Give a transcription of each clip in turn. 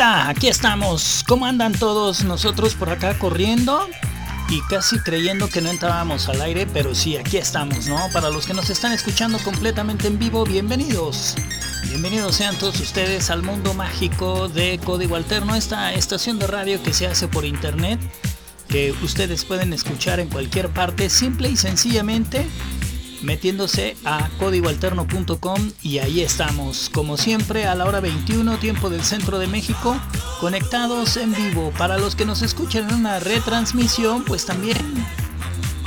Aquí estamos. ¿Cómo andan todos nosotros por acá corriendo? Y casi creyendo que no entrábamos al aire, pero sí, aquí estamos, ¿no? Para los que nos están escuchando completamente en vivo, bienvenidos. Bienvenidos sean todos ustedes al mundo mágico de Código Alterno, esta estación de radio que se hace por internet, que ustedes pueden escuchar en cualquier parte, simple y sencillamente metiéndose a códigoalterno.com y ahí estamos, como siempre, a la hora 21, tiempo del centro de México, conectados en vivo. Para los que nos escuchan en una retransmisión, pues también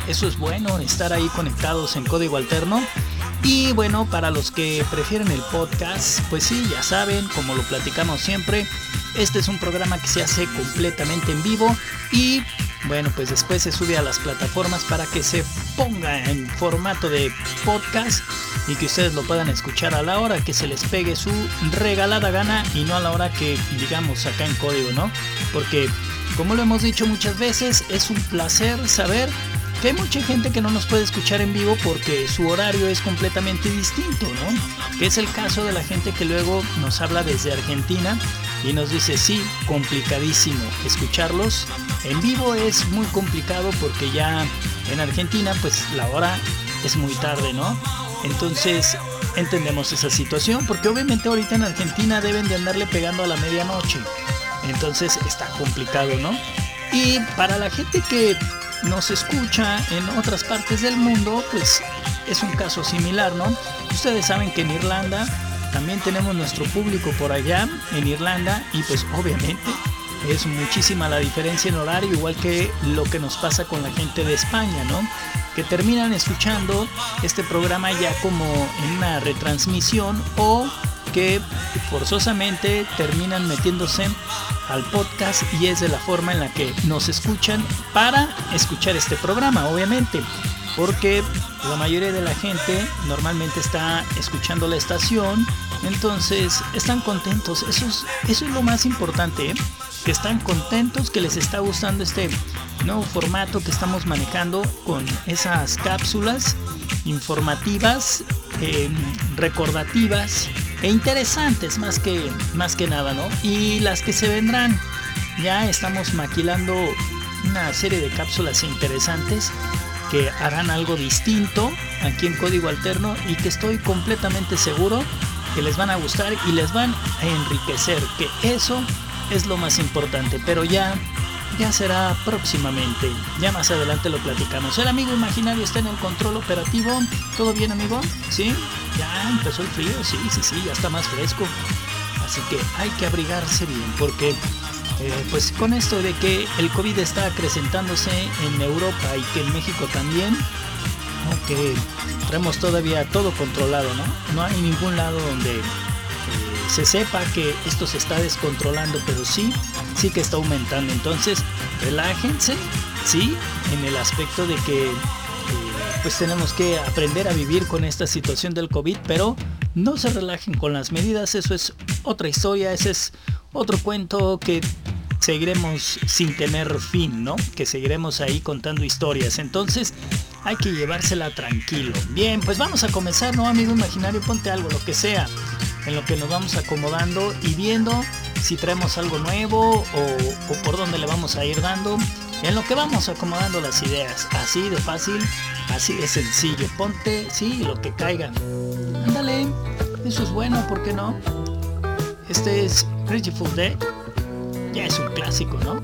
eso es bueno, estar ahí conectados en código alterno. Y bueno, para los que prefieren el podcast, pues sí, ya saben, como lo platicamos siempre, este es un programa que se hace completamente en vivo y bueno, pues después se sube a las plataformas para que se ponga en formato de podcast y que ustedes lo puedan escuchar a la hora que se les pegue su regalada gana y no a la hora que digamos acá en código, ¿no? Porque como lo hemos dicho muchas veces, es un placer saber que hay mucha gente que no nos puede escuchar en vivo porque su horario es completamente distinto, ¿no? Que es el caso de la gente que luego nos habla desde Argentina y nos dice, sí, complicadísimo. Escucharlos en vivo es muy complicado porque ya en Argentina pues la hora es muy tarde, ¿no? Entonces entendemos esa situación porque obviamente ahorita en Argentina deben de andarle pegando a la medianoche. Entonces está complicado, ¿no? Y para la gente que nos escucha en otras partes del mundo, pues es un caso similar, ¿no? Ustedes saben que en Irlanda también tenemos nuestro público por allá, en Irlanda, y pues obviamente es muchísima la diferencia en horario, igual que lo que nos pasa con la gente de España, ¿no? Que terminan escuchando este programa ya como en una retransmisión o que forzosamente terminan metiéndose al podcast y es de la forma en la que nos escuchan para escuchar este programa, obviamente. Porque la mayoría de la gente normalmente está escuchando la estación, entonces están contentos. Eso es, eso es lo más importante, ¿eh? que están contentos, que les está gustando este nuevo formato que estamos manejando con esas cápsulas informativas, eh, recordativas e interesantes más que, más que nada, ¿no? Y las que se vendrán, ya estamos maquilando una serie de cápsulas interesantes que harán algo distinto aquí en Código Alterno y que estoy completamente seguro que les van a gustar y les van a enriquecer, que eso es lo más importante, pero ya ya será próximamente. Ya más adelante lo platicamos. El amigo imaginario está en el control operativo. ¿Todo bien, amigo? ¿Sí? Ya empezó el frío. Sí, sí, sí, ya está más fresco. Así que hay que abrigarse bien porque eh, pues con esto de que el COVID está acrecentándose en Europa y que en México también, aunque traemos todavía todo controlado, ¿no? No hay ningún lado donde eh, se sepa que esto se está descontrolando, pero sí, sí que está aumentando. Entonces, relájense, sí, en el aspecto de que pues tenemos que aprender a vivir con esta situación del COVID, pero no se relajen con las medidas, eso es otra historia, ese es otro cuento que seguiremos sin tener fin, ¿no? Que seguiremos ahí contando historias. Entonces, hay que llevársela tranquilo. Bien, pues vamos a comenzar, ¿no, amigo imaginario? Ponte algo, lo que sea, en lo que nos vamos acomodando y viendo si traemos algo nuevo o, o por dónde le vamos a ir dando. En lo que vamos acomodando las ideas, así de fácil, así de sencillo. Ponte, sí, lo que caiga. Ándale, eso es bueno, ¿por qué no? Este es Full Day. Ya es un clásico, ¿no?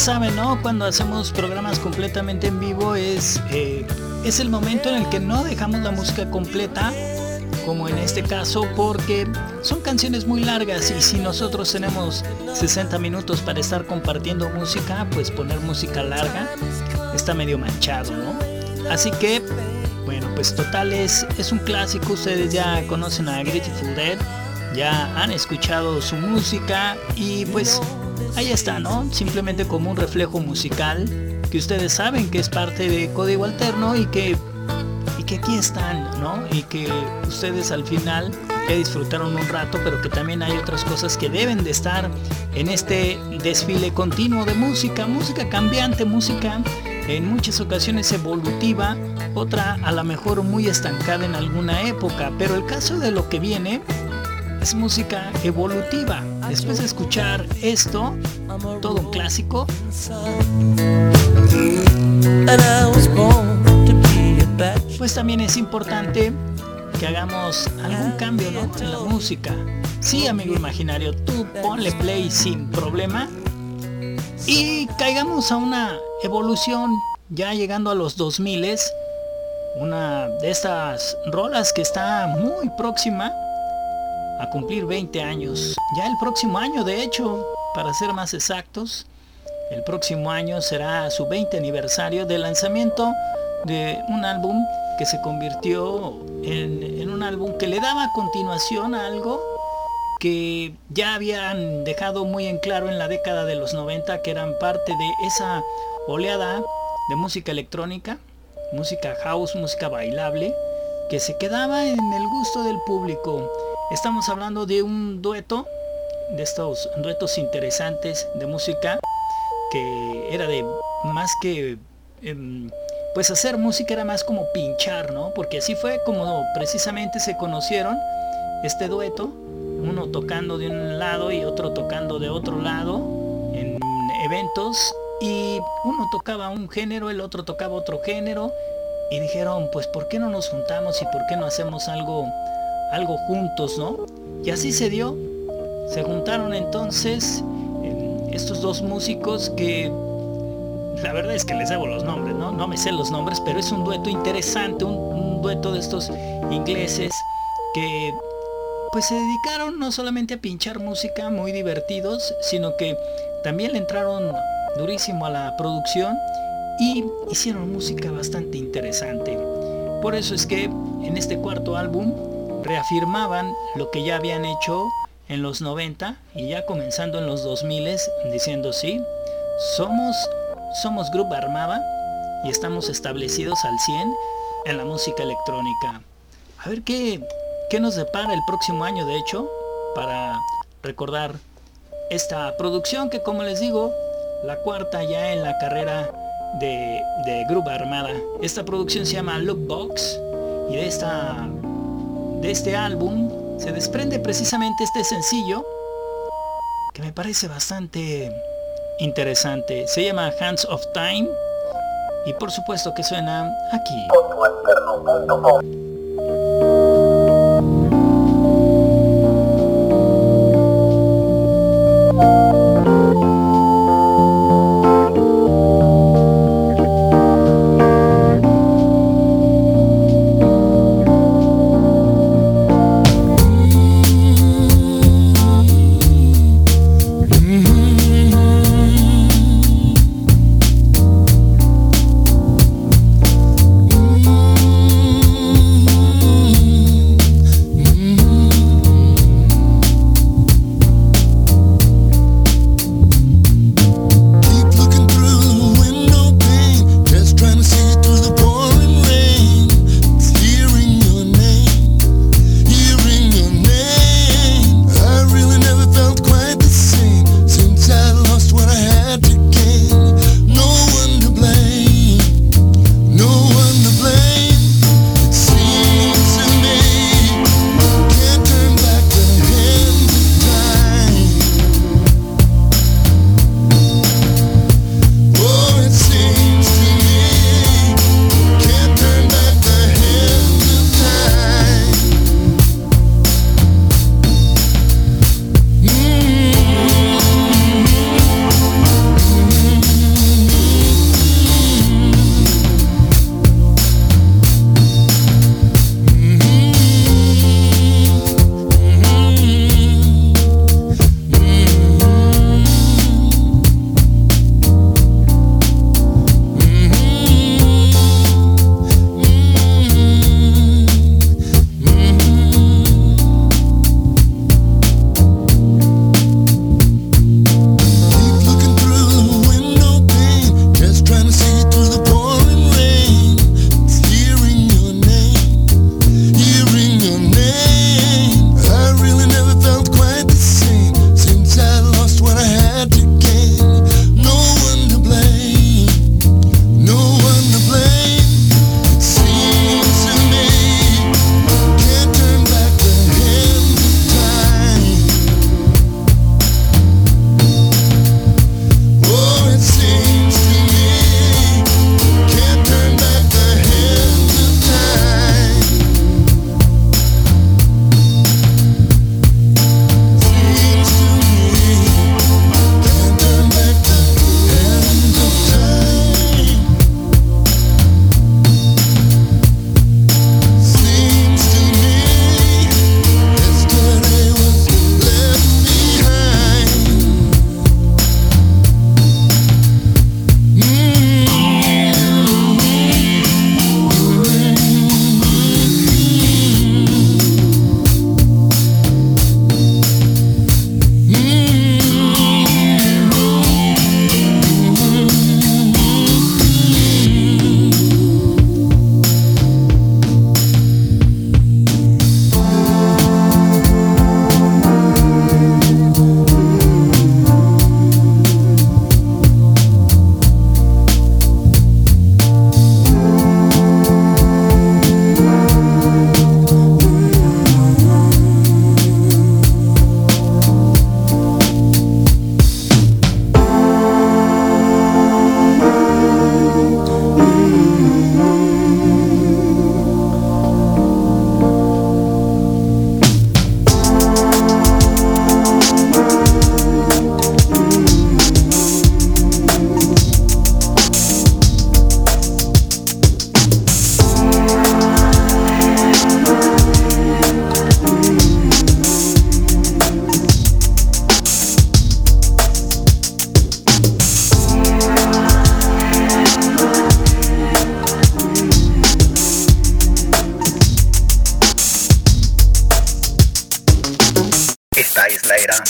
Saben, ¿no? Cuando hacemos programas completamente en vivo es, eh, es el momento en el que no dejamos la música completa, como en este caso, porque son canciones muy largas y si nosotros tenemos 60 minutos para estar compartiendo música, pues poner música larga está medio manchado, ¿no? Así que, bueno, pues total es, es un clásico, ustedes ya conocen a Grateful Dead, ya han escuchado su música y pues ahí está, ¿no? Simplemente como un reflejo musical que ustedes saben que es parte de Código Alterno y que, y que aquí están, ¿no? Y que ustedes al final ya disfrutaron un rato, pero que también hay otras cosas que deben de estar en este desfile continuo de música, música cambiante, música en muchas ocasiones evolutiva, otra a lo mejor muy estancada en alguna época, pero el caso de lo que viene es música evolutiva. Después de escuchar esto, todo un clásico, pues también es importante que hagamos algún cambio ¿no? en la música. Sí, amigo imaginario, tú ponle play sin problema y caigamos a una evolución ya llegando a los 2000 una de estas rolas que está muy próxima a cumplir 20 años. Ya el próximo año, de hecho, para ser más exactos, el próximo año será su 20 aniversario de lanzamiento de un álbum que se convirtió en, en un álbum que le daba continuación a algo que ya habían dejado muy en claro en la década de los 90 que eran parte de esa oleada de música electrónica, música house, música bailable, que se quedaba en el gusto del público. Estamos hablando de un dueto, de estos duetos interesantes de música, que era de más que... Em, pues hacer música era más como pinchar, ¿no? Porque así fue como precisamente se conocieron este dueto, uno tocando de un lado y otro tocando de otro lado en eventos y uno tocaba un género, el otro tocaba otro género y dijeron, pues ¿por qué no nos juntamos y por qué no hacemos algo, algo juntos, ¿no? Y así se dio. Se juntaron entonces eh, estos dos músicos que la verdad es que les debo los nombres, ¿no? No me sé los nombres, pero es un dueto interesante, un, un dueto de estos ingleses que pues se dedicaron no solamente a pinchar música muy divertidos, sino que también le entraron durísimo a la producción y hicieron música bastante interesante. Por eso es que en este cuarto álbum reafirmaban lo que ya habían hecho en los 90 y ya comenzando en los 2000 diciendo sí, somos, somos Grupo Armada y estamos establecidos al 100 en la música electrónica. A ver qué, qué nos depara el próximo año de hecho para recordar esta producción que como les digo, la cuarta ya en la carrera de, de Grupo Armada. Esta producción se llama Lookbox y de, esta, de este álbum se desprende precisamente este sencillo que me parece bastante interesante. Se llama Hands of Time y por supuesto que suena aquí.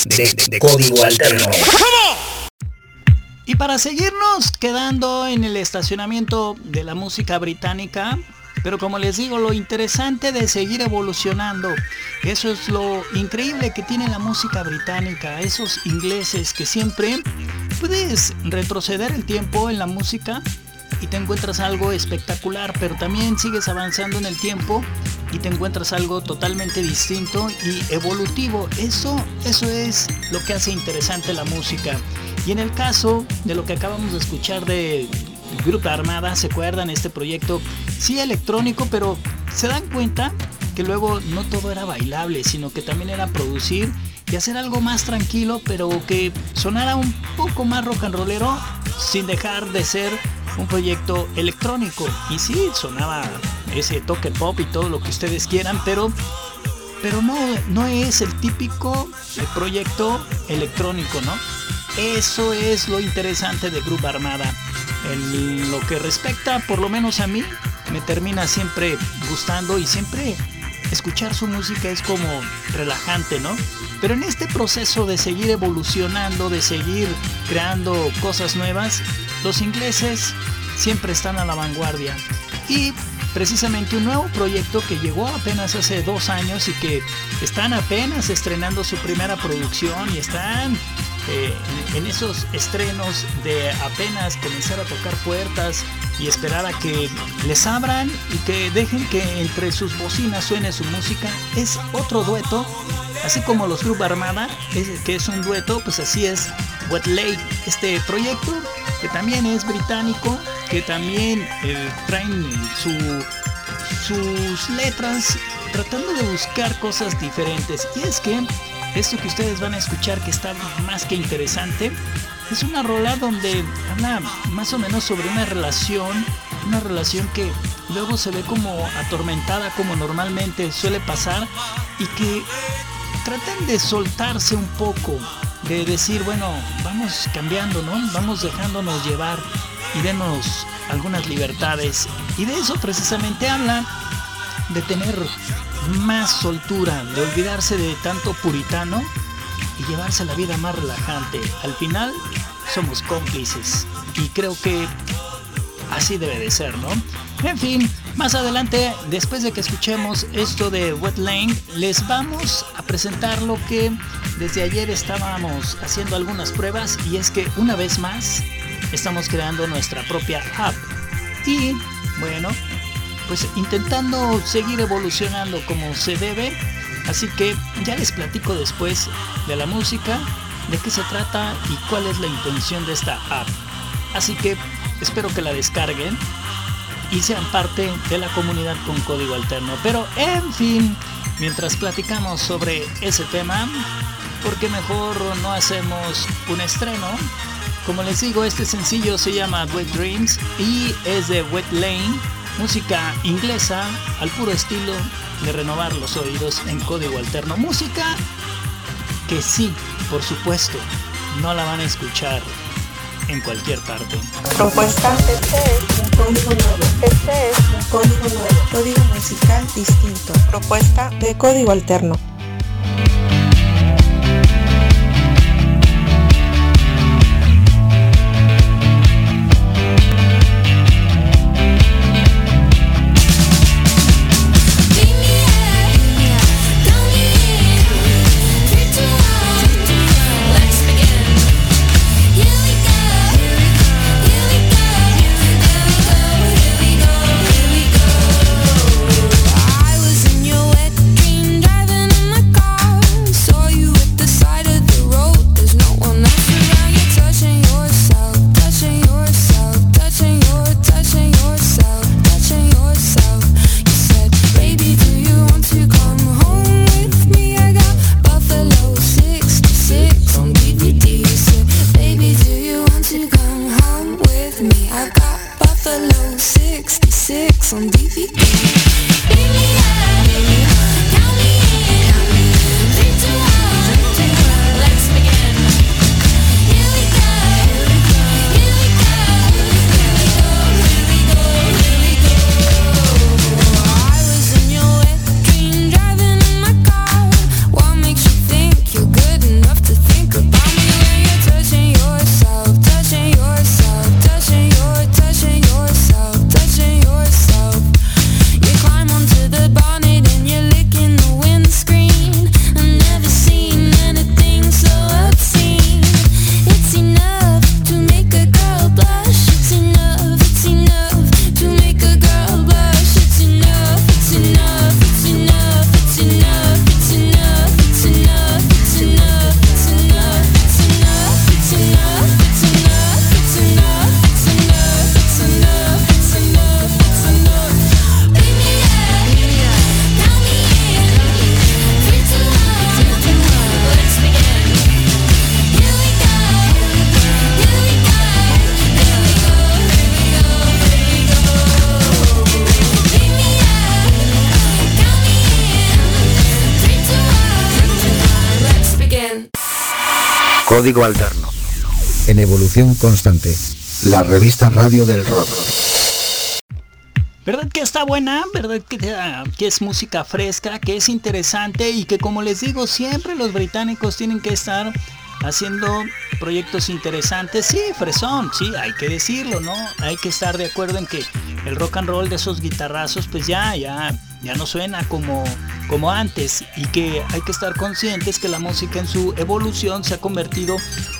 De, código alterno. Y para seguirnos quedando en el estacionamiento de la música británica, pero como les digo, lo interesante de seguir evolucionando, eso es lo increíble que tiene la música británica, esos ingleses que siempre puedes retroceder el tiempo en la música y te encuentras algo espectacular, pero también sigues avanzando en el tiempo y te encuentras algo totalmente distinto y evolutivo. Eso, eso es lo que hace interesante la música. Y en el caso de lo que acabamos de escuchar de Grupo Armada, ¿se acuerdan? Este proyecto, sí electrónico, pero se dan cuenta que luego no todo era bailable, sino que también era producir y hacer algo más tranquilo, pero que sonara un poco más rock and rollero sin dejar de ser un proyecto electrónico. Y sí, sonaba ese toque pop y todo lo que ustedes quieran, pero, pero no, no es el típico proyecto electrónico, ¿no? Eso es lo interesante de Grupo Armada. En lo que respecta, por lo menos a mí, me termina siempre gustando y siempre escuchar su música es como relajante, ¿no? Pero en este proceso de seguir evolucionando, de seguir creando cosas nuevas, los ingleses siempre están a la vanguardia. Y precisamente un nuevo proyecto que llegó apenas hace dos años y que están apenas estrenando su primera producción y están eh, en esos estrenos de apenas comenzar a tocar puertas y esperar a que les abran y que dejen que entre sus bocinas suene su música, es otro dueto, así como los Club Armada, que es un dueto, pues así es Wet Lake, este proyecto que también es británico, que también eh, traen sus letras tratando de buscar cosas diferentes. Y es que esto que ustedes van a escuchar que está más que interesante, es una rola donde habla más o menos sobre una relación, una relación que luego se ve como atormentada como normalmente suele pasar y que tratan de soltarse un poco, de decir, bueno, vamos cambiando, ¿no? Vamos dejándonos llevar y denos algunas libertades. Y de eso precisamente habla, de tener más soltura, de olvidarse de tanto puritano y llevarse la vida más relajante. Al final somos cómplices y creo que así debe de ser, ¿no? En fin, más adelante, después de que escuchemos esto de Wet Lane, les vamos a presentar lo que desde ayer estábamos haciendo algunas pruebas y es que una vez más estamos creando nuestra propia app. Y bueno, pues intentando seguir evolucionando como se debe. Así que ya les platico después de la música, de qué se trata y cuál es la intención de esta app. Así que espero que la descarguen y sean parte de la comunidad con código alterno. Pero en fin, mientras platicamos sobre ese tema, porque mejor no hacemos un estreno? Como les digo, este sencillo se llama Wet Dreams y es de Wet Lane, música inglesa al puro estilo de renovar los oídos en código alterno. Música que sí, por supuesto, no la van a escuchar en cualquier parte. Propuesta. Este es un código nuevo. Este es un código nuevo. Código musical distinto. Propuesta de código alterno. Código Alterno. En evolución constante. La revista Radio del Rock. ¿Verdad que está buena? ¿Verdad que, que, es música fresca? Que es interesante y que como les digo siempre los británicos tienen que estar haciendo proyectos interesantes. Sí, fresón, sí, hay que decirlo, ¿no? Hay que estar de acuerdo en que el rock and roll de esos guitarrazos pues ya, ya, ya no suena como, como antes y que hay que estar conscientes que la música en su evolución se ha convertido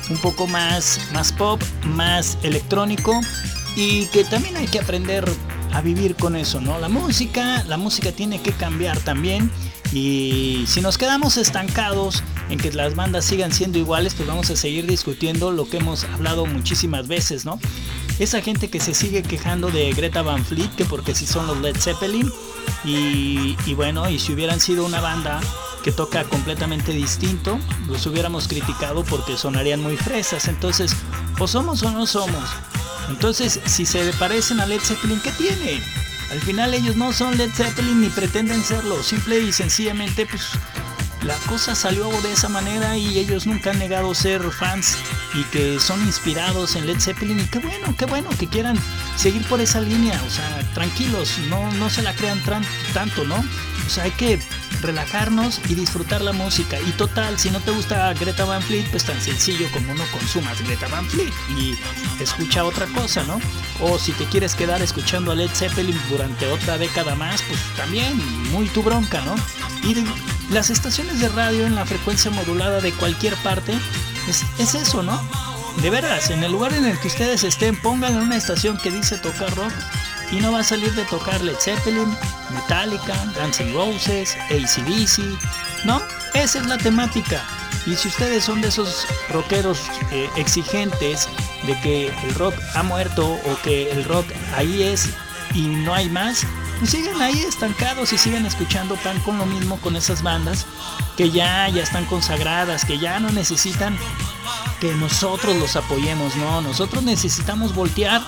un poco más, más pop, más electrónico y que también hay que aprender a vivir con eso, ¿no? La música, la música tiene que cambiar también y si nos quedamos estancados en que las bandas sigan siendo iguales, pues vamos a seguir discutiendo lo que hemos hablado muchísimas veces, ¿no? Esa gente que se sigue quejando de Greta Van Fleet, que porque si son los Led Zeppelin, y, bueno, y si hubieran sido una banda que toca completamente distinto, los hubiéramos criticado porque sonarían muy fresas. Entonces, o somos o no somos. Entonces, si se parecen a Led Zeppelin, ¿qué tiene? Al final ellos no son Led Zeppelin ni pretenden serlo. Simple y sencillamente, pues la cosa salió de esa manera y ellos nunca han negado ser fans y que son inspirados en Led Zeppelin y qué bueno, qué bueno que quieran seguir por esa línea, o sea, tranquilos, no, no se la crean tanto, ¿no? O sea, hay que relajarnos y disfrutar la música. Y total, si no te gusta Greta Van Fleet, pues tan sencillo como no consumas Greta Van Fleet y escucha otra cosa, ¿no? O si te quieres quedar escuchando a Led Zeppelin durante otra década más, pues también muy tu bronca, ¿no? Y las estaciones de radio en la frecuencia modulada de cualquier parte, es, es eso, ¿no? De veras, en el lugar en el que ustedes estén, pongan una estación que dice tocar rock y no va a salir de tocar Led Zeppelin, Metallica, N' Roses, ACDC. No, esa es la temática. Y si ustedes son de esos rockeros eh, exigentes de que el rock ha muerto o que el rock ahí es y no hay más, pues sigan ahí estancados y sigan escuchando pan con lo mismo con esas bandas que ya, ya están consagradas, que ya no necesitan que nosotros los apoyemos, no, nosotros necesitamos voltear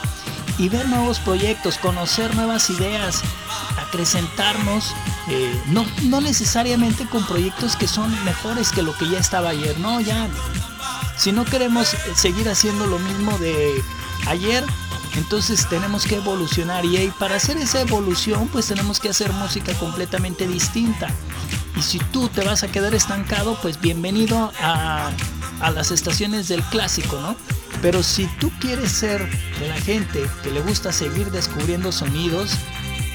y ver nuevos proyectos, conocer nuevas ideas, acrecentarnos, eh, no, no necesariamente con proyectos que son mejores que lo que ya estaba ayer, no, ya, si no queremos seguir haciendo lo mismo de ayer, entonces tenemos que evolucionar y para hacer esa evolución pues tenemos que hacer música completamente distinta. Y si tú te vas a quedar estancado, pues bienvenido a, a las estaciones del clásico, ¿no? Pero si tú quieres ser de la gente que le gusta seguir descubriendo sonidos,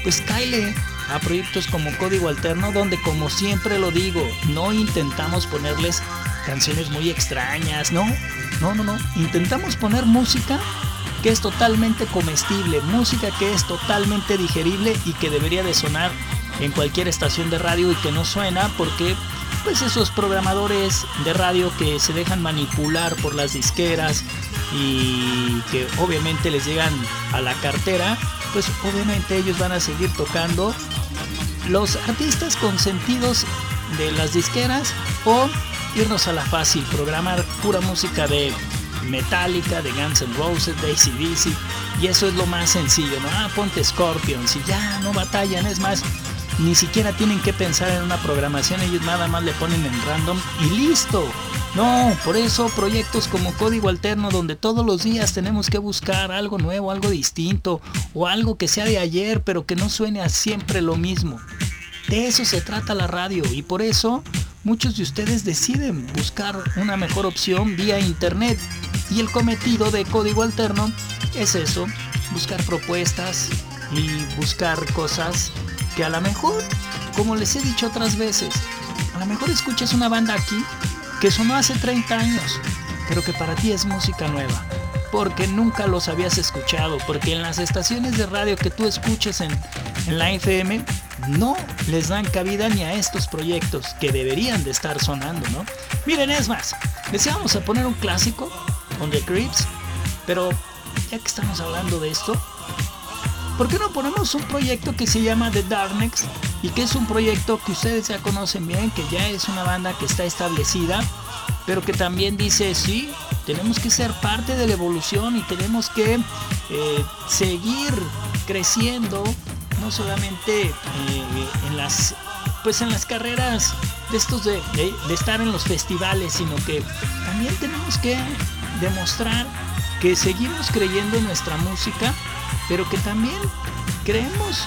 pues cáele a proyectos como Código Alterno, donde como siempre lo digo, no intentamos ponerles canciones muy extrañas, no, no, no, no, intentamos poner música que es totalmente comestible, música que es totalmente digerible y que debería de sonar en cualquier estación de radio y que no suena porque pues esos programadores de radio que se dejan manipular por las disqueras y que obviamente les llegan a la cartera, pues obviamente ellos van a seguir tocando los artistas consentidos de las disqueras o irnos a la fácil, programar pura música de Metallica, de Guns N' Roses, de ACDC y eso es lo más sencillo, ¿no? Ah, ponte Scorpions y ya no batallan, es más, ni siquiera tienen que pensar en una programación, ellos nada más le ponen en random y listo. No, por eso proyectos como Código Alterno donde todos los días tenemos que buscar algo nuevo, algo distinto o algo que sea de ayer pero que no suene a siempre lo mismo. De eso se trata la radio y por eso muchos de ustedes deciden buscar una mejor opción vía internet y el cometido de Código Alterno es eso, buscar propuestas y buscar cosas que a lo mejor, como les he dicho otras veces, a lo mejor escuchas una banda aquí que sonó hace 30 años, pero que para ti es música nueva, porque nunca los habías escuchado, porque en las estaciones de radio que tú escuches en, en la FM no les dan cabida ni a estos proyectos que deberían de estar sonando, ¿no? Miren, es más, deseamos a poner un clásico, On the Creeps, pero ya que estamos hablando de esto, ¿por qué no ponemos un proyecto que se llama The Darkness y que es un proyecto que ustedes ya conocen bien, que ya es una banda que está establecida, pero que también dice, sí, tenemos que ser parte de la evolución y tenemos que eh, seguir creciendo, no solamente eh, en las pues en las carreras de estos de, de estar en los festivales, sino que también tenemos que demostrar que seguimos creyendo en nuestra música, pero que también creemos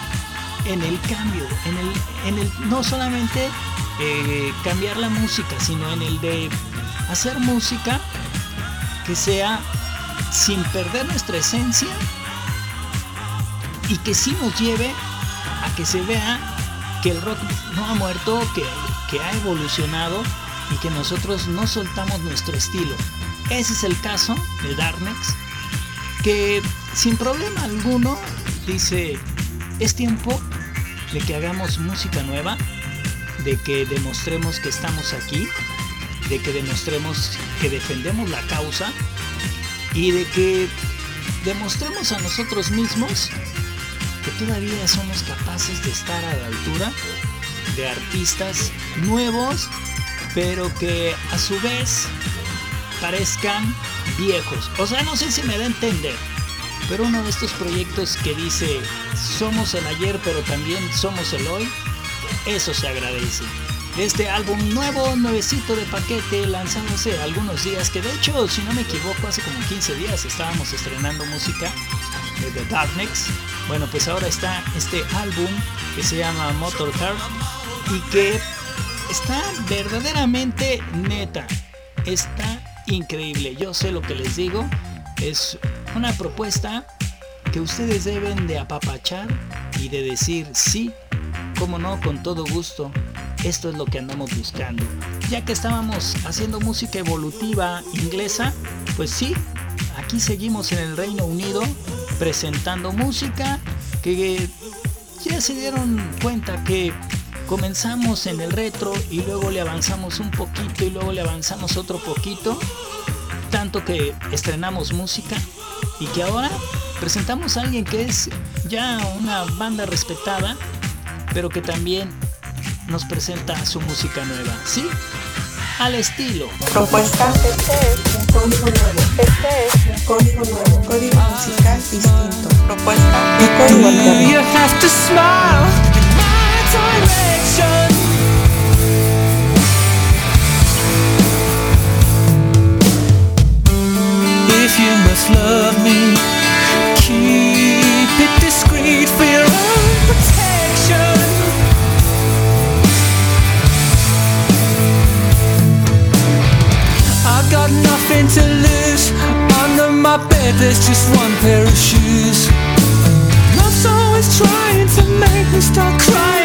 en el cambio, en el, en el no solamente eh, cambiar la música, sino en el de hacer música que sea sin perder nuestra esencia y que sí nos lleve a que se vea que el rock no ha muerto, que, que ha evolucionado y que nosotros no soltamos nuestro estilo. Ese es el caso de Darnex, que sin problema alguno dice, es tiempo de que hagamos música nueva, de que demostremos que estamos aquí, de que demostremos que defendemos la causa y de que demostremos a nosotros mismos que todavía somos capaces de estar a la altura de artistas nuevos, pero que a su vez parezcan viejos. O sea, no sé si me da a entender. Pero uno de estos proyectos que dice, somos el ayer, pero también somos el hoy, eso se agradece. Este álbum nuevo, nuevecito de paquete, lanzado hace algunos días, que de hecho, si no me equivoco, hace como 15 días estábamos estrenando música de The Darknex. Bueno, pues ahora está este álbum que se llama Motor Car y que está verdaderamente neta. Está increíble. Yo sé lo que les digo. Es una propuesta que ustedes deben de apapachar y de decir sí, como no, con todo gusto. Esto es lo que andamos buscando. Ya que estábamos haciendo música evolutiva inglesa, pues sí, aquí seguimos en el Reino Unido presentando música que ya se dieron cuenta que comenzamos en el retro y luego le avanzamos un poquito y luego le avanzamos otro poquito, tanto que estrenamos música y que ahora presentamos a alguien que es ya una banda respetada, pero que también nos presenta su música nueva, ¿sí? Al estilo. Propuesta. Este es un código nuevo. Este es un código nuevo. Código musical distinto. Propuesta código alterno. If you must love me, keep it discreet for your own protection. I've got nothing to lose. Under my bed, there's just one pair of shoes. Love's always trying to make me start crying,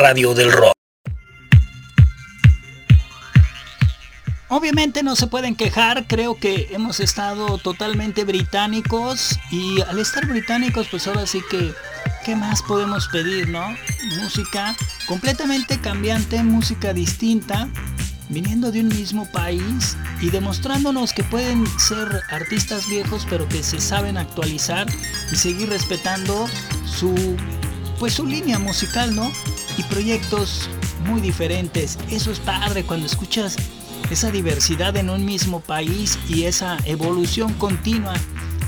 radio del rock. Obviamente no se pueden quejar, creo que hemos estado totalmente británicos y al estar británicos pues ahora sí que, ¿qué más podemos pedir, no? Música completamente cambiante, música distinta, viniendo de un mismo país y demostrándonos que pueden ser artistas viejos pero que se saben actualizar y seguir respetando su pues su línea musical, ¿no? Y proyectos muy diferentes. Eso es padre cuando escuchas esa diversidad en un mismo país y esa evolución continua.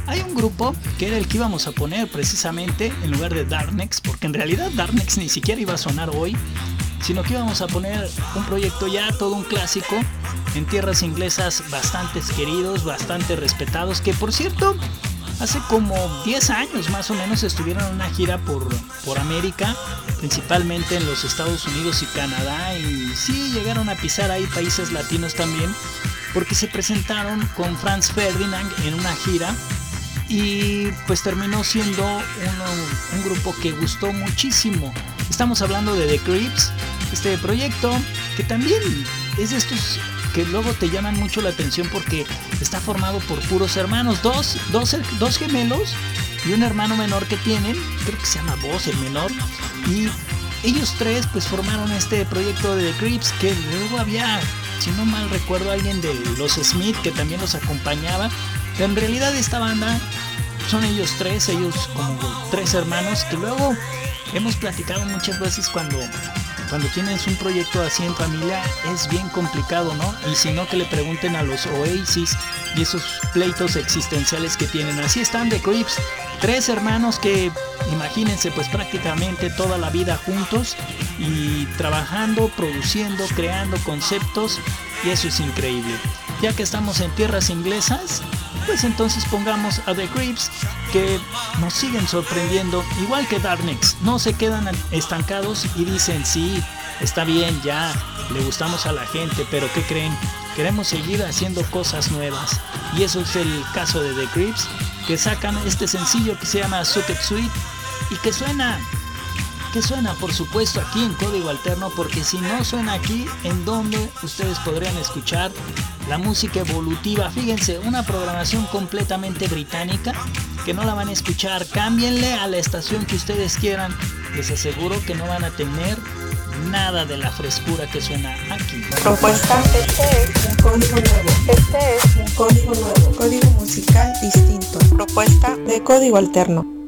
Hay un grupo que era el que íbamos a poner precisamente en lugar de Darnex, porque en realidad Darnex ni siquiera iba a sonar hoy, sino que íbamos a poner un proyecto ya, todo un clásico, en tierras inglesas bastante queridos, bastante respetados, que por cierto, hace como 10 años más o menos estuvieron en una gira por, por América, principalmente en los Estados Unidos y Canadá, y sí llegaron a pisar ahí países latinos también, porque se presentaron con Franz Ferdinand en una gira y pues terminó siendo un grupo que gustó muchísimo. Estamos hablando de The Creeps, este proyecto que también es de estos que luego te llaman mucho la atención porque está formado por puros hermanos, dos, dos, dos gemelos y un hermano menor que tienen, creo que se llama Boss el menor, y ellos tres pues formaron este proyecto de The Creeps que luego había, si no mal recuerdo, alguien de los Smith que también los acompañaba, pero en realidad esta banda son ellos tres, ellos como tres hermanos que luego hemos platicado muchas veces cuando cuando tienes un proyecto así en familia es bien complicado, ¿no? Y si no que le pregunten a los Oasis y esos pleitos existenciales que tienen. Así están The Creeps, tres hermanos que imagínense pues prácticamente toda la vida juntos y trabajando, produciendo, creando conceptos y eso es increíble. Ya que estamos en tierras inglesas, pues entonces pongamos a The Creeps que nos siguen sorprendiendo, igual que Darnex, no se quedan estancados y dicen, sí, está bien, ya, le gustamos a la gente, pero ¿qué creen? Queremos seguir haciendo cosas nuevas. Y eso es el caso de The Creeps, que sacan este sencillo que se llama Socket Suite y que suena que suena por supuesto aquí en código alterno porque si no suena aquí en donde ustedes podrían escuchar la música evolutiva fíjense una programación completamente británica que no la van a escuchar. Cámbienle a la estación que ustedes quieran. Les aseguro que no van a tener nada de la frescura que suena aquí. Propuesta este es un código nuevo. Este es un código nuevo. Código musical distinto. Propuesta de código alterno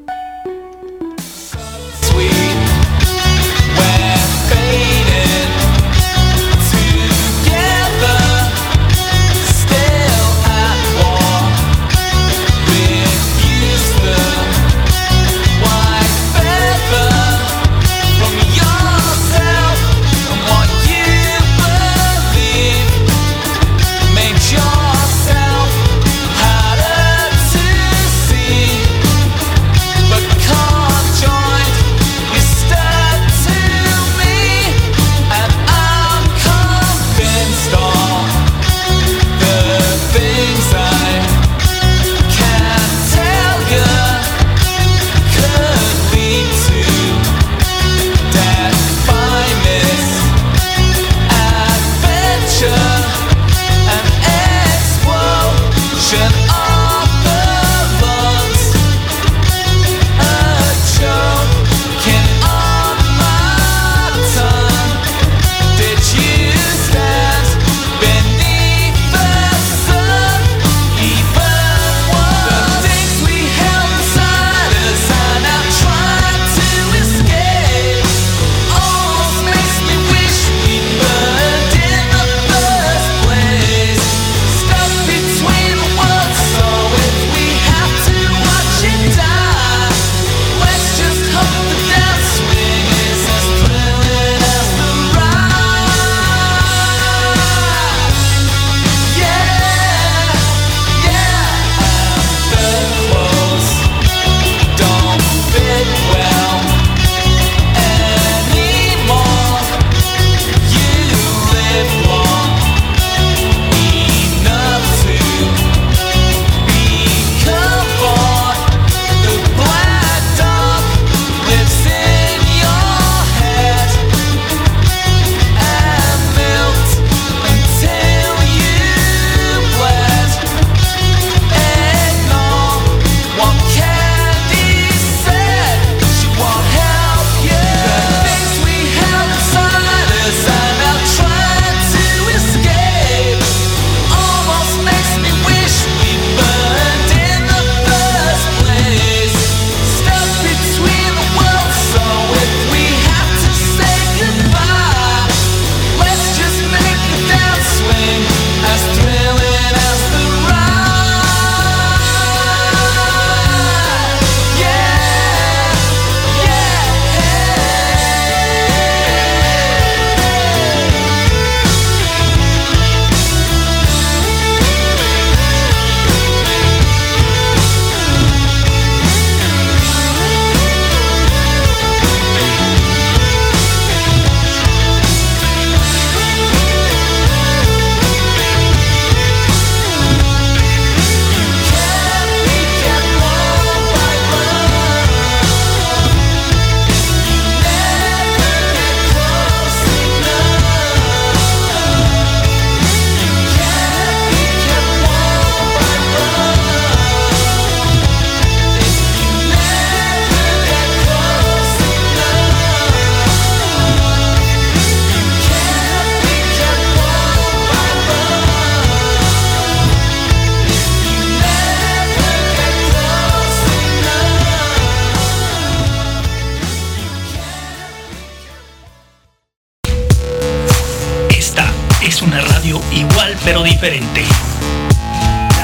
pero diferente.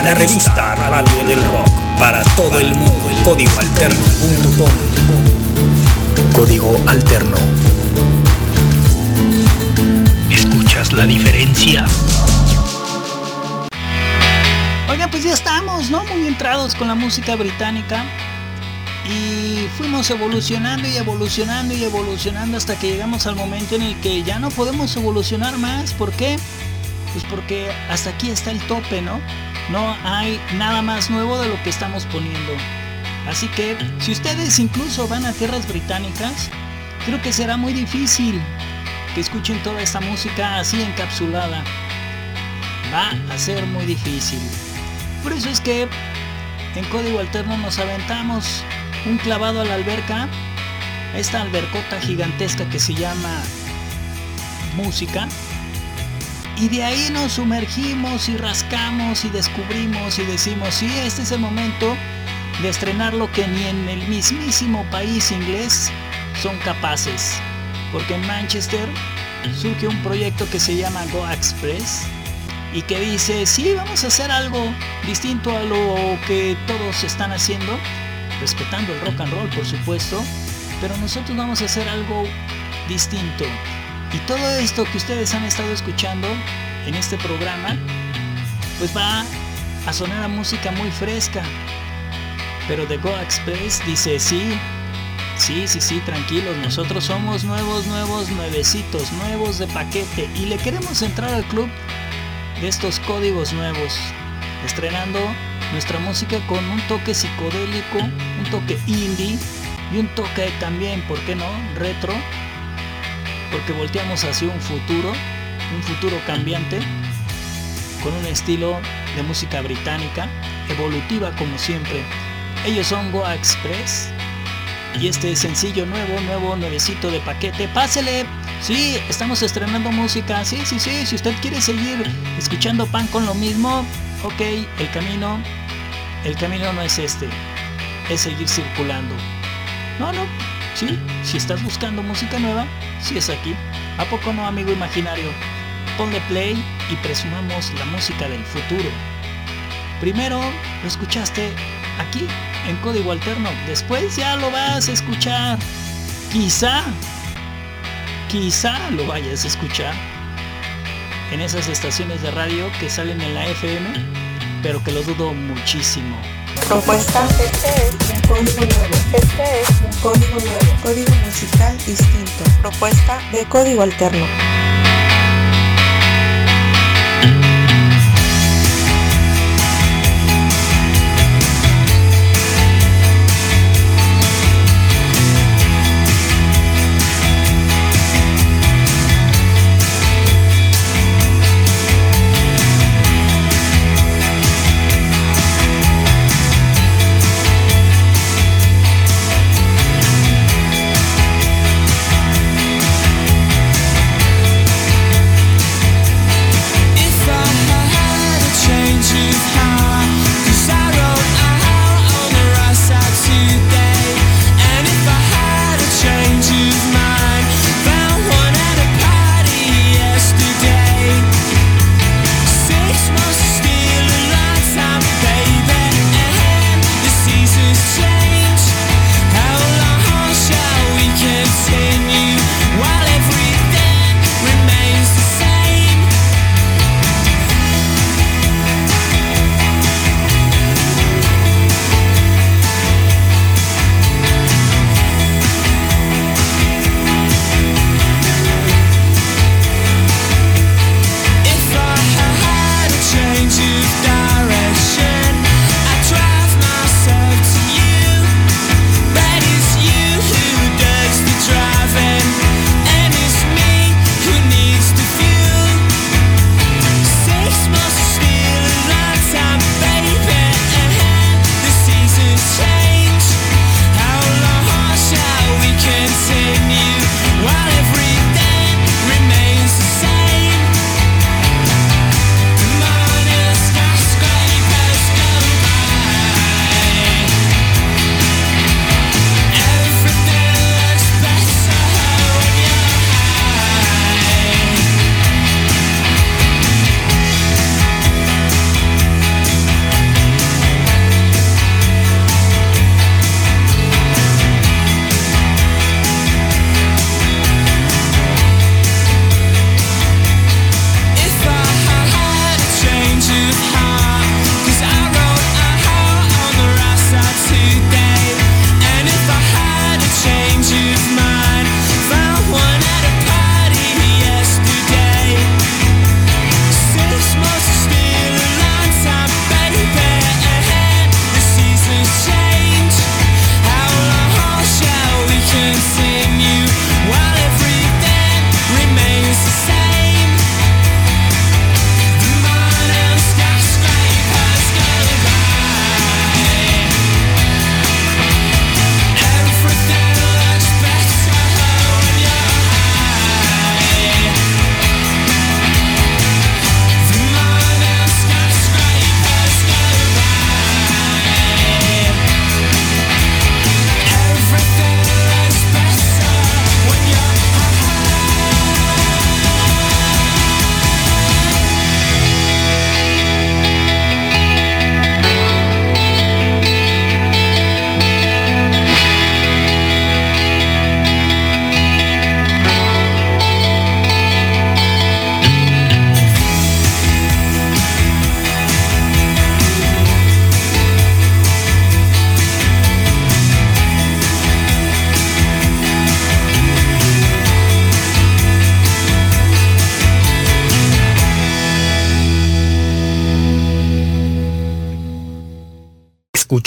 La revista Radio del Rock para todo el mundo, el código alterno. Código alterno. ¿Escuchas la diferencia? Oigan, pues ya estamos, ¿no? Muy entrados con la música británica. Y fuimos evolucionando y evolucionando y evolucionando hasta que llegamos al momento en el que ya no podemos evolucionar más. ¿Por qué? Pues porque hasta aquí está el tope, ¿no? No hay nada más nuevo de lo que estamos poniendo. Así que si ustedes incluso van a tierras británicas, creo que será muy difícil que escuchen toda esta música así encapsulada. Va a ser muy difícil. Por eso es que en código alterno nos aventamos un clavado a la alberca, esta albercota gigantesca que se llama música. Y de ahí nos sumergimos y rascamos y descubrimos y decimos, sí, este es el momento de estrenar lo que ni en el mismísimo país inglés son capaces. Porque en Manchester surge un proyecto que se llama Go Express y que dice, sí, vamos a hacer algo distinto a lo que todos están haciendo, respetando el rock and roll, por supuesto, pero nosotros vamos a hacer algo distinto. Y todo esto que ustedes han estado escuchando en este programa, pues va a sonar a música muy fresca. Pero The Go Express dice, sí, sí, sí, sí, tranquilos, nosotros somos nuevos, nuevos, nuevecitos, nuevos de paquete y le queremos entrar al club de estos códigos nuevos, estrenando nuestra música con un toque psicodélico, un toque indie y un toque también, ¿por qué no?, retro, porque volteamos hacia un futuro, un futuro cambiante, con un estilo de música británica, evolutiva como siempre. Ellos son Goa Express y este sencillo nuevo, nuevo, nuevecito de paquete, pásele. Sí, estamos estrenando música. Sí, sí, sí. Si usted quiere seguir escuchando pan con lo mismo, ok, el camino, el camino no es este. Es seguir circulando. No, no. Sí, si estás buscando música nueva, sí es aquí. ¿A poco no, amigo imaginario? Ponle play y presumamos la música del futuro. Primero lo escuchaste aquí en código alterno. Después ya lo vas a escuchar. Quizá, quizá lo vayas a escuchar en esas estaciones de radio que salen en la FM, pero que lo dudo muchísimo. Propuesta. Código nuevo. Este es un código nuevo. Código musical distinto. Propuesta de código alterno.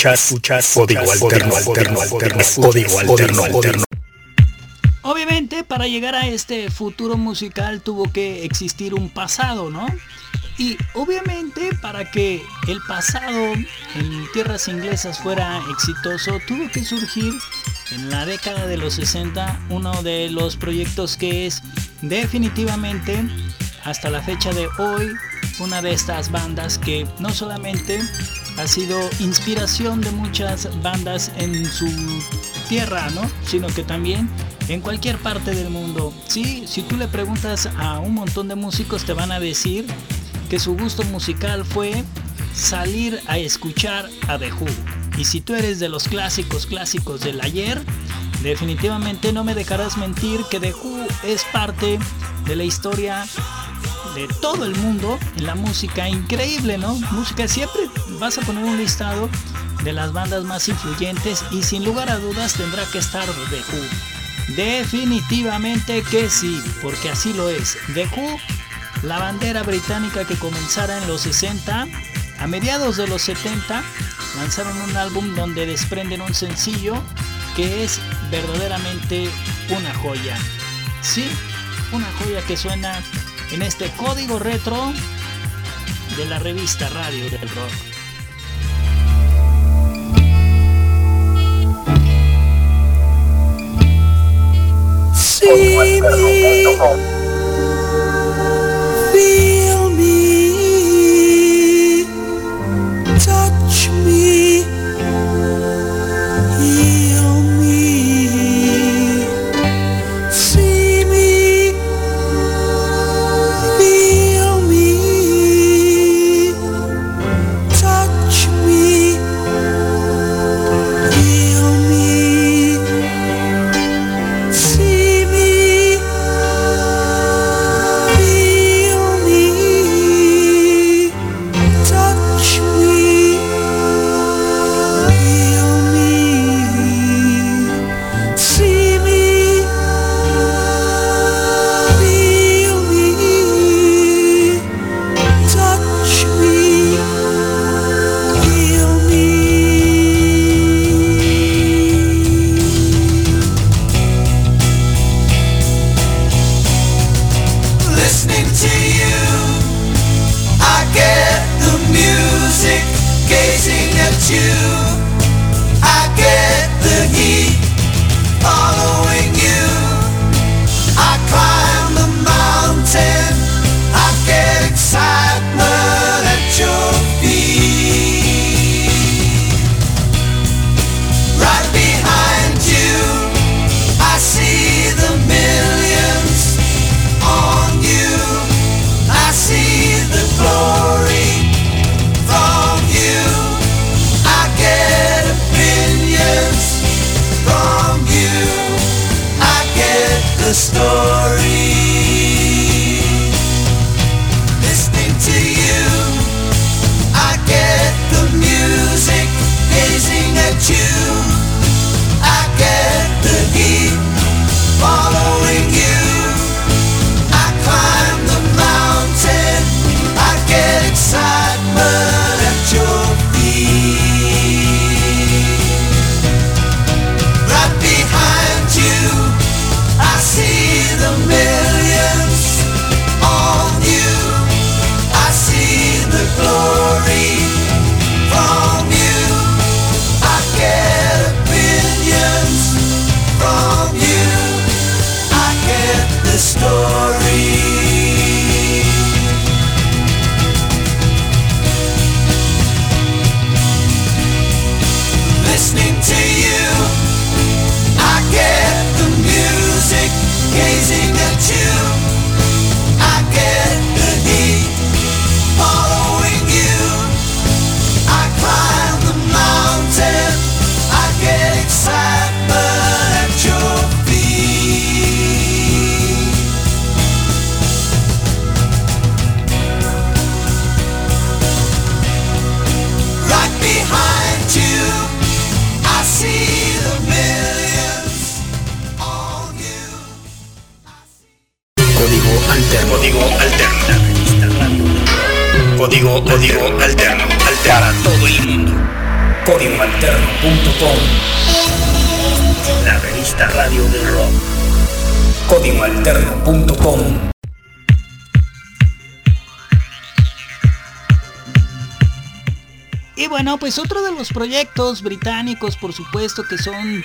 Escuchas, escuchas, código alterno, alterno, alterno, código alterno, alterno. Obviamente, para llegar a este futuro musical tuvo que existir un pasado, ¿no? Y obviamente para que el pasado en tierras inglesas fuera exitoso, tuvo que surgir en la década de los 60 uno de los proyectos que es definitivamente hasta la fecha de hoy una de estas bandas que no solamente ha sido inspiración de muchas bandas en su tierra, ¿no? Sino que también en cualquier parte del mundo. Sí, si tú le preguntas a un montón de músicos te van a decir que su gusto musical fue salir a escuchar a The Who. Y si tú eres de los clásicos clásicos del ayer, definitivamente no me dejarás mentir que The Who es parte de la historia de todo el mundo en la música. Increíble, ¿no? Música siempre vas a poner un listado de las bandas más influyentes y sin lugar a dudas tendrá que estar The Who. Definitivamente que sí, porque así lo es. The Who, la bandera británica que comenzara en los 60, a mediados de los 70, lanzaron un álbum donde desprenden un sencillo que es verdaderamente una joya. Sí, una joya que suena en este código retro de la revista Radio del Rock. See códigoalterno.com La revista radio del rock. códigoalterno.com Y bueno, pues otro de los proyectos británicos, por supuesto, que son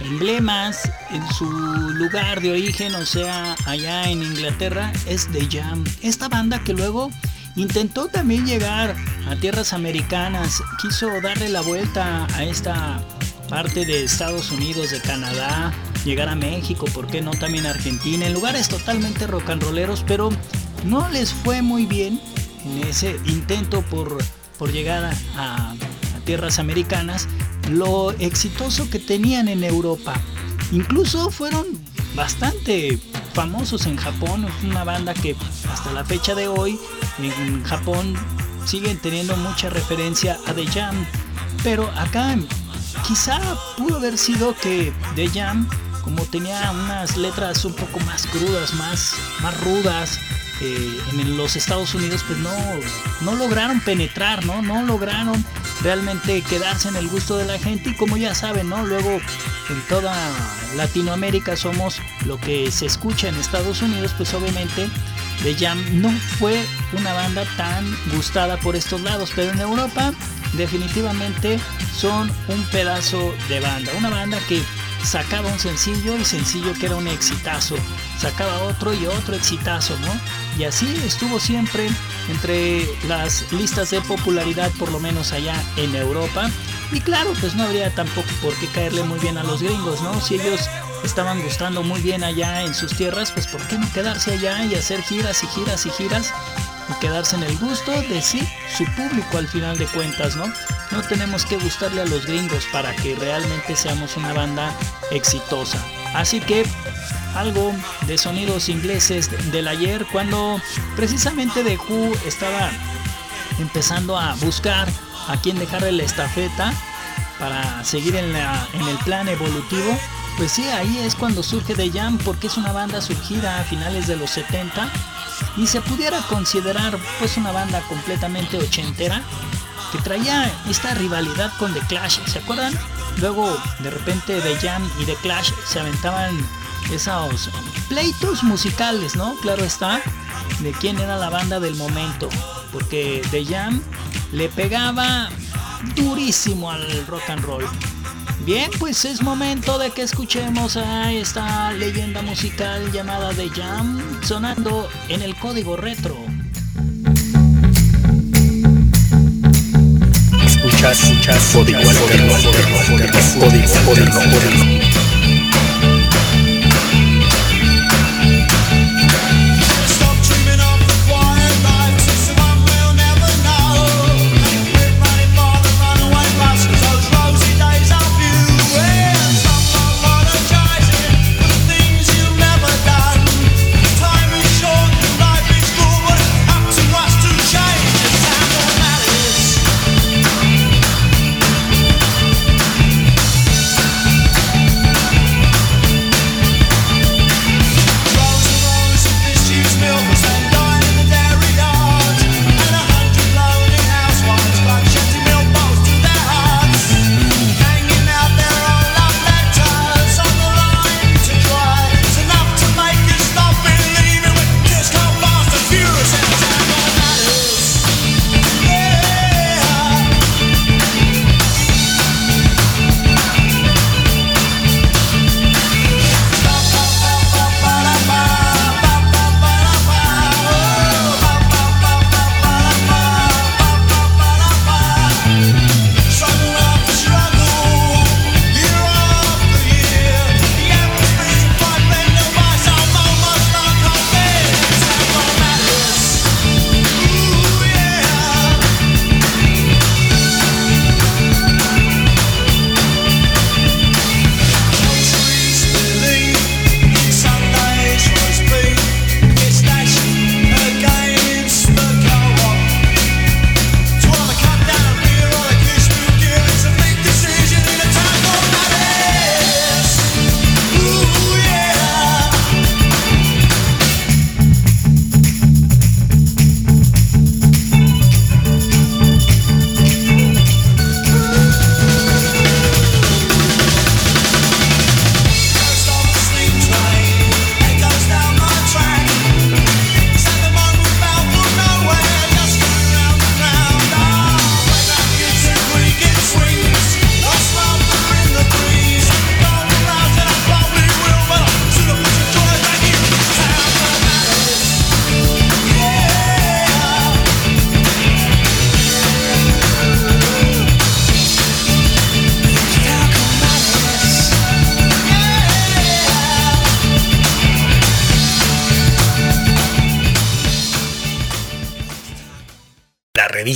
emblemas en su lugar de origen, o sea, allá en Inglaterra, es The Jam. Esta banda que luego intentó también llegar a tierras americanas, quiso darle la vuelta a esta parte de Estados Unidos, de Canadá, llegar a México, ¿por qué no también a Argentina? En lugares totalmente rock and rolleros, pero no les fue muy bien en ese intento por por llegar a, tierras americanas, lo exitoso que tenían en Europa. Incluso fueron bastante famosos en Japón, una banda que hasta la fecha de hoy en Japón siguen teniendo mucha referencia a The Jam, pero acá quizá pudo haber sido que The Jam como tenía unas letras un poco más crudas, más, más rudas, en los Estados Unidos pues no, no lograron penetrar, ¿no? No lograron realmente quedarse en el gusto de la gente y como ya saben, ¿no? Luego en toda Latinoamérica somos lo que se escucha en Estados Unidos, pues obviamente The Jam no fue una banda tan gustada por estos lados, pero en Europa definitivamente son un pedazo de banda, una banda que sacaba un sencillo y sencillo que era un exitazo, sacaba otro y otro exitazo, ¿no? Y así estuvo siempre entre las listas de popularidad, por lo menos allá en Europa. Y claro, pues no habría tampoco por qué caerle muy bien a los gringos, ¿no? Si ellos estaban gustando muy bien allá en sus tierras, pues ¿por qué no quedarse allá y hacer giras y giras y giras? Y quedarse en el gusto de sí, su público al final de cuentas, ¿no? No tenemos que gustarle a los gringos para que realmente seamos una banda exitosa. Así que algo de sonidos ingleses del ayer cuando precisamente The Who estaba empezando a buscar a quién dejarle la estafeta para seguir en, en el plan evolutivo. Pues sí, ahí es cuando surge The Jam porque es una banda surgida a finales de los 70 y se pudiera considerar pues una banda completamente ochentera que traía esta rivalidad con The Clash, ¿se acuerdan? Luego de repente The Jam y The Clash se aventaban esos pleitos musicales, ¿no? Claro está, de quién era la banda del momento, porque The Jam le pegaba durísimo al rock and roll. Bien, pues es momento de que escuchemos a esta leyenda musical llamada The Jam sonando en el código retro. Escuchas, escuchas, código código, código,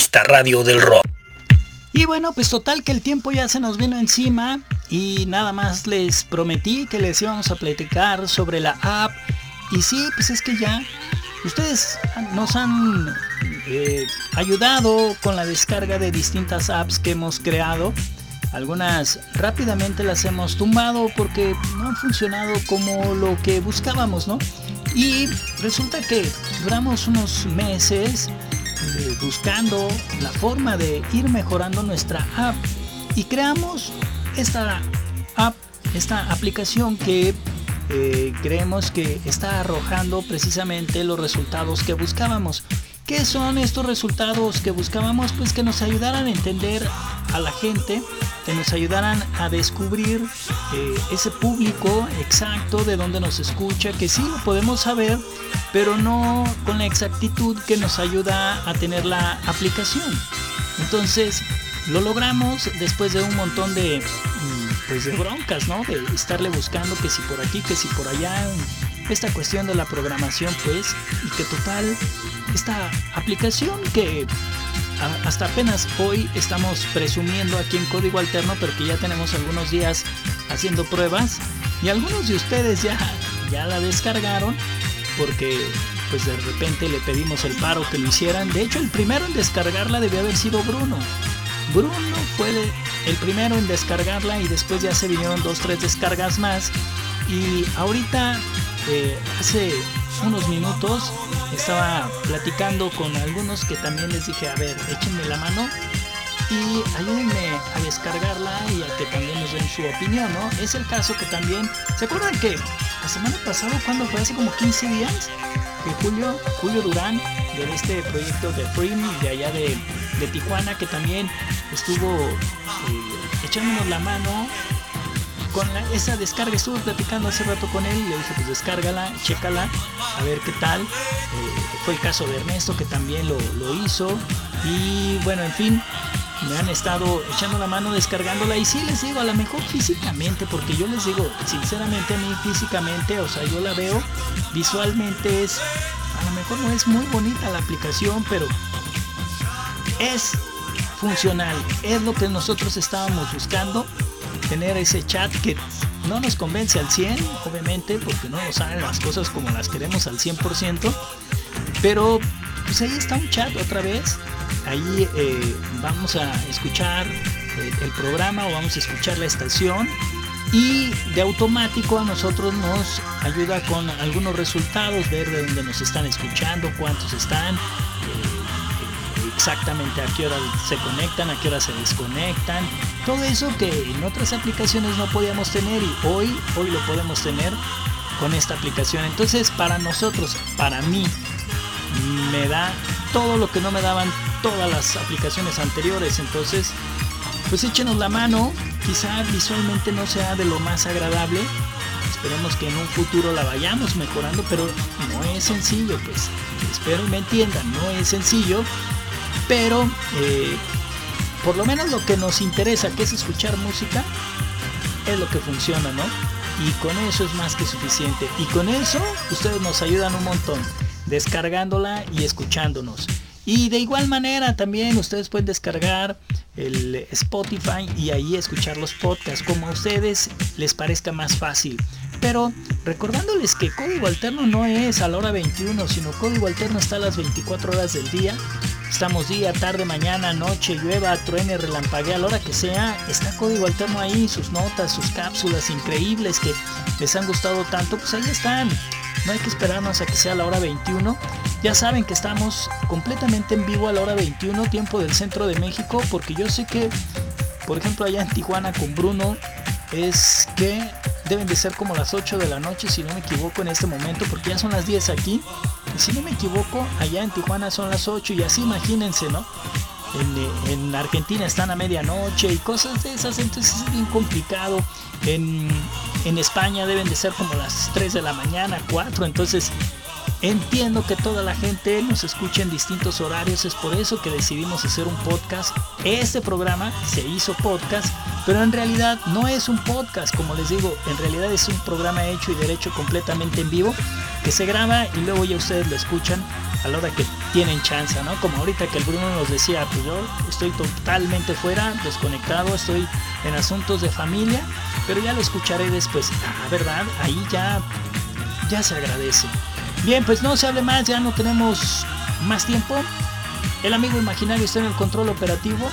revista Radio del Rock. Y bueno, pues total que el tiempo ya se nos vino encima y nada más les prometí que les íbamos a platicar sobre la app. Y sí, pues es que ya ustedes nos han eh, ayudado con la descarga de distintas apps que hemos creado. Algunas rápidamente las hemos tumbado porque no han funcionado como lo que buscábamos, ¿no? Y resulta que duramos unos meses eh, buscando la forma de ir mejorando nuestra app y creamos esta app, esta aplicación que eh, creemos que está arrojando precisamente los resultados que buscábamos. ¿Qué son estos resultados que buscábamos? Pues que nos ayudaran a entender a la gente, que nos ayudaran a descubrir eh, ese público exacto de donde nos escucha, que sí lo podemos saber, pero no con la exactitud que nos ayuda a tener la aplicación. Entonces, lo logramos después de un montón de, mm, pues de broncas, ¿no? De estarle buscando que si por aquí, que si por allá, esta cuestión de la programación, pues, y que total, esta aplicación que hasta apenas hoy estamos presumiendo aquí en código alterno, pero que ya tenemos algunos días haciendo pruebas y algunos de ustedes ya, ya la descargaron porque pues de repente le pedimos el paro que lo hicieran. De hecho, el primero en descargarla debió haber sido Bruno. Bruno fue el primero en descargarla y después ya se vinieron dos, tres descargas más. Y ahorita, eh, hace unos minutos, estaba platicando con algunos que también les dije, a ver, échenme la mano y ayúdenme a descargarla y a que también nos den su opinión, ¿no? Es el caso que también, ¿se acuerdan que la semana pasada, cuando fue hace como 15 días, que Julio, Julio Durán, de este proyecto de Prim de allá de, de Tijuana, que también estuvo eh, echándonos la mano con esa descarga estuve platicando hace rato con él y le dije pues descárgala, chécala, a ver qué tal. Eh, fue el caso de Ernesto que también lo, lo, hizo. Y bueno, en fin, me han estado echando la mano descargándola. Y sí les digo, a lo mejor físicamente, porque yo les digo, sinceramente a mí físicamente, o sea, yo la veo, visualmente es, a lo mejor no es muy bonita la aplicación, pero es funcional, es lo que nosotros estábamos buscando tener ese chat que no nos convence al 100, obviamente, porque no nos salen las cosas como las queremos al 100%, pero pues ahí está un chat otra vez, ahí eh, vamos a escuchar el, el programa o vamos a escuchar la estación y de automático a nosotros nos ayuda con algunos resultados, ver de dónde nos están escuchando, cuántos están, exactamente a qué hora se conectan, a qué hora se desconectan, todo eso que en otras aplicaciones no podíamos tener y hoy, hoy lo podemos tener con esta aplicación. Entonces para nosotros, para mí, me da todo lo que no me daban todas las aplicaciones anteriores. Entonces, pues échenos la mano, quizá visualmente no sea de lo más agradable. Esperemos que en un futuro la vayamos mejorando, pero no es sencillo, pues espero me entiendan, no es sencillo pero eh, por lo menos lo que nos interesa, que es escuchar música, es lo que funciona, ¿no? Y con eso es más que suficiente. Y con eso ustedes nos ayudan un montón, descargándola y escuchándonos. Y de igual manera también ustedes pueden descargar el Spotify y ahí escuchar los podcasts como a ustedes les parezca más fácil. Pero recordándoles que Código Alterno no es a la hora 21, sino Código Alterno está a las 24 horas del día. Estamos día, tarde, mañana, noche, llueva, truene, relampaguea, a la hora que sea. Está Código Alterno ahí, sus notas, sus cápsulas increíbles que les han gustado tanto, pues ahí están. No hay que esperarnos a que sea la hora 21. Ya saben que estamos completamente en vivo a la hora 21, tiempo del centro de México, porque yo sé que, por ejemplo, allá en Tijuana con Bruno, es que deben de ser como las 8 de la noche, si no me equivoco, en este momento, porque ya son las 10 aquí. Y si no me equivoco, allá en Tijuana son las 8 y así imagínense, ¿no? En, en, Argentina están a medianoche y cosas de esas, entonces es bien complicado. En, en, España deben de ser como las 3 de la mañana, 4, entonces entiendo que toda la gente nos escucha en distintos horarios, es por eso que decidimos hacer un podcast. Este programa se hizo podcast, pero en realidad no es un podcast, como les digo, en realidad es un programa hecho y derecho completamente en vivo, que se graba y luego ya ustedes lo escuchan a la hora que tienen chance, ¿no? Como ahorita que el Bruno nos decía, pues yo estoy totalmente fuera, desconectado, estoy en asuntos de familia, pero ya lo escucharé después. Ah, ¿verdad? Ahí ya, ya se agradece. Bien, pues no se hable más, ya no tenemos más tiempo. El amigo imaginario está en el control operativo.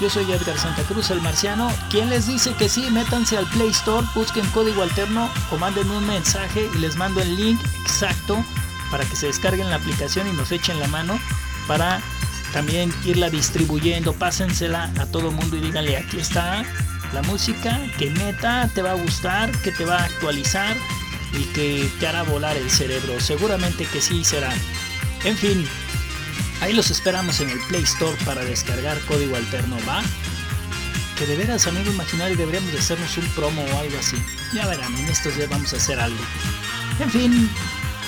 Yo soy Edgar Santa Cruz, el marciano. ¿Quién les dice que sí? Métanse al Play Store, busquen código alterno o manden un mensaje y les mando el link exacto para que se descarguen la aplicación y nos echen la mano para también irla distribuyendo. Pásensela a todo mundo y díganle, aquí está la música que neta te va a gustar, que te va a actualizar y que te hará volar el cerebro. Seguramente que sí será. En fin, ahí los esperamos en el Play Store para descargar código alterno, ¿va? Que de veras, amigo imaginario, deberíamos de hacernos un promo o algo así. Ya verán, en estos días vamos a hacer algo. En fin,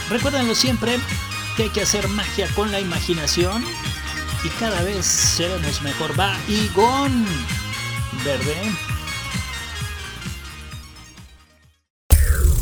recuérdenlo siempre que hay que hacer magia con la imaginación y cada vez seremos mejor. Va, y gon, verde.